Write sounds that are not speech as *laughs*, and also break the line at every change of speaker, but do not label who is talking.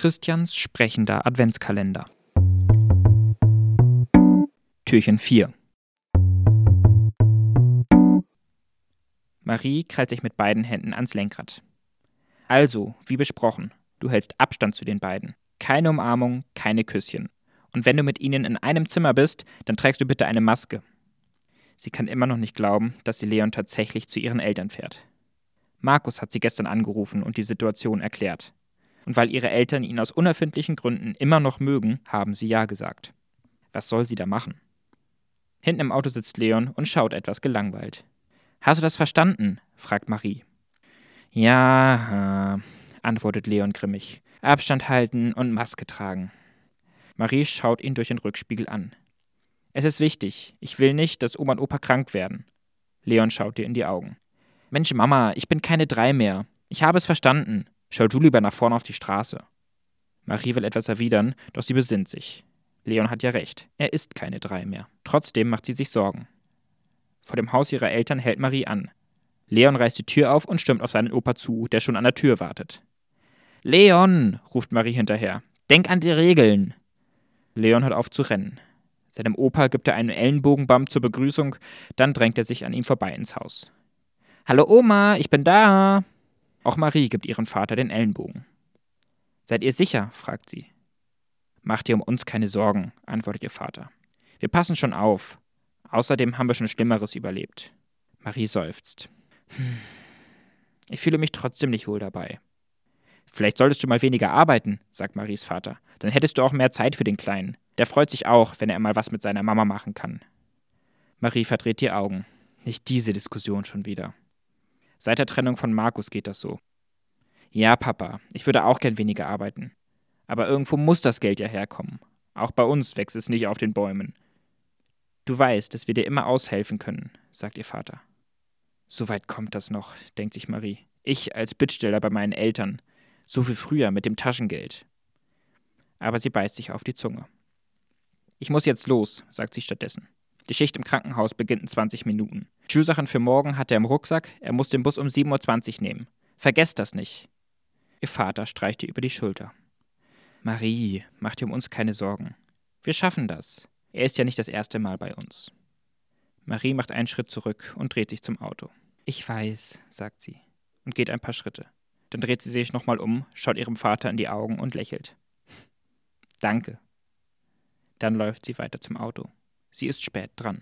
Christians sprechender Adventskalender. Türchen 4 Marie krallt sich mit beiden Händen ans Lenkrad. Also, wie besprochen, du hältst Abstand zu den beiden. Keine Umarmung, keine Küsschen. Und wenn du mit ihnen in einem Zimmer bist, dann trägst du bitte eine Maske. Sie kann immer noch nicht glauben, dass sie Leon tatsächlich zu ihren Eltern fährt. Markus hat sie gestern angerufen und die Situation erklärt und weil ihre Eltern ihn aus unerfindlichen Gründen immer noch mögen, haben sie Ja gesagt. Was soll sie da machen? Hinten im Auto sitzt Leon und schaut etwas gelangweilt. Hast du das verstanden? fragt Marie. Ja, äh, antwortet Leon grimmig. Abstand halten und Maske tragen. Marie schaut ihn durch den Rückspiegel an. Es ist wichtig. Ich will nicht, dass Oma und Opa krank werden. Leon schaut ihr in die Augen. Mensch, Mama, ich bin keine drei mehr. Ich habe es verstanden. Schau du lieber nach vorne auf die Straße. Marie will etwas erwidern, doch sie besinnt sich. Leon hat ja recht, er ist keine drei mehr. Trotzdem macht sie sich Sorgen. Vor dem Haus ihrer Eltern hält Marie an. Leon reißt die Tür auf und stürmt auf seinen Opa zu, der schon an der Tür wartet. Leon, ruft Marie hinterher, denk an die Regeln. Leon hört auf zu rennen. Seinem Opa gibt er einen Ellenbogenbump zur Begrüßung, dann drängt er sich an ihm vorbei ins Haus. Hallo Oma, ich bin da. Auch Marie gibt ihrem Vater den Ellenbogen. Seid ihr sicher? fragt sie. Macht ihr um uns keine Sorgen, antwortet ihr Vater. Wir passen schon auf. Außerdem haben wir schon Schlimmeres überlebt. Marie seufzt. Hm. Ich fühle mich trotzdem nicht wohl dabei. Vielleicht solltest du mal weniger arbeiten, sagt Maries Vater. Dann hättest du auch mehr Zeit für den Kleinen. Der freut sich auch, wenn er mal was mit seiner Mama machen kann. Marie verdreht die Augen. Nicht diese Diskussion schon wieder. Seit der Trennung von Markus geht das so. Ja, Papa, ich würde auch gern weniger arbeiten. Aber irgendwo muss das Geld ja herkommen. Auch bei uns wächst es nicht auf den Bäumen. Du weißt, dass wir dir immer aushelfen können, sagt ihr Vater. So weit kommt das noch, denkt sich Marie. Ich als Bittsteller bei meinen Eltern. So viel früher mit dem Taschengeld. Aber sie beißt sich auf die Zunge. Ich muss jetzt los, sagt sie stattdessen. Die Schicht im Krankenhaus beginnt in 20 Minuten. Schulsachen für morgen hat er im Rucksack, er muss den Bus um 7.20 Uhr nehmen. Vergesst das nicht. Ihr Vater streicht ihr über die Schulter. Marie, mach dir um uns keine Sorgen. Wir schaffen das. Er ist ja nicht das erste Mal bei uns. Marie macht einen Schritt zurück und dreht sich zum Auto. Ich weiß, sagt sie und geht ein paar Schritte. Dann dreht sie sich nochmal um, schaut ihrem Vater in die Augen und lächelt. *laughs* Danke. Dann läuft sie weiter zum Auto. Sie ist spät dran.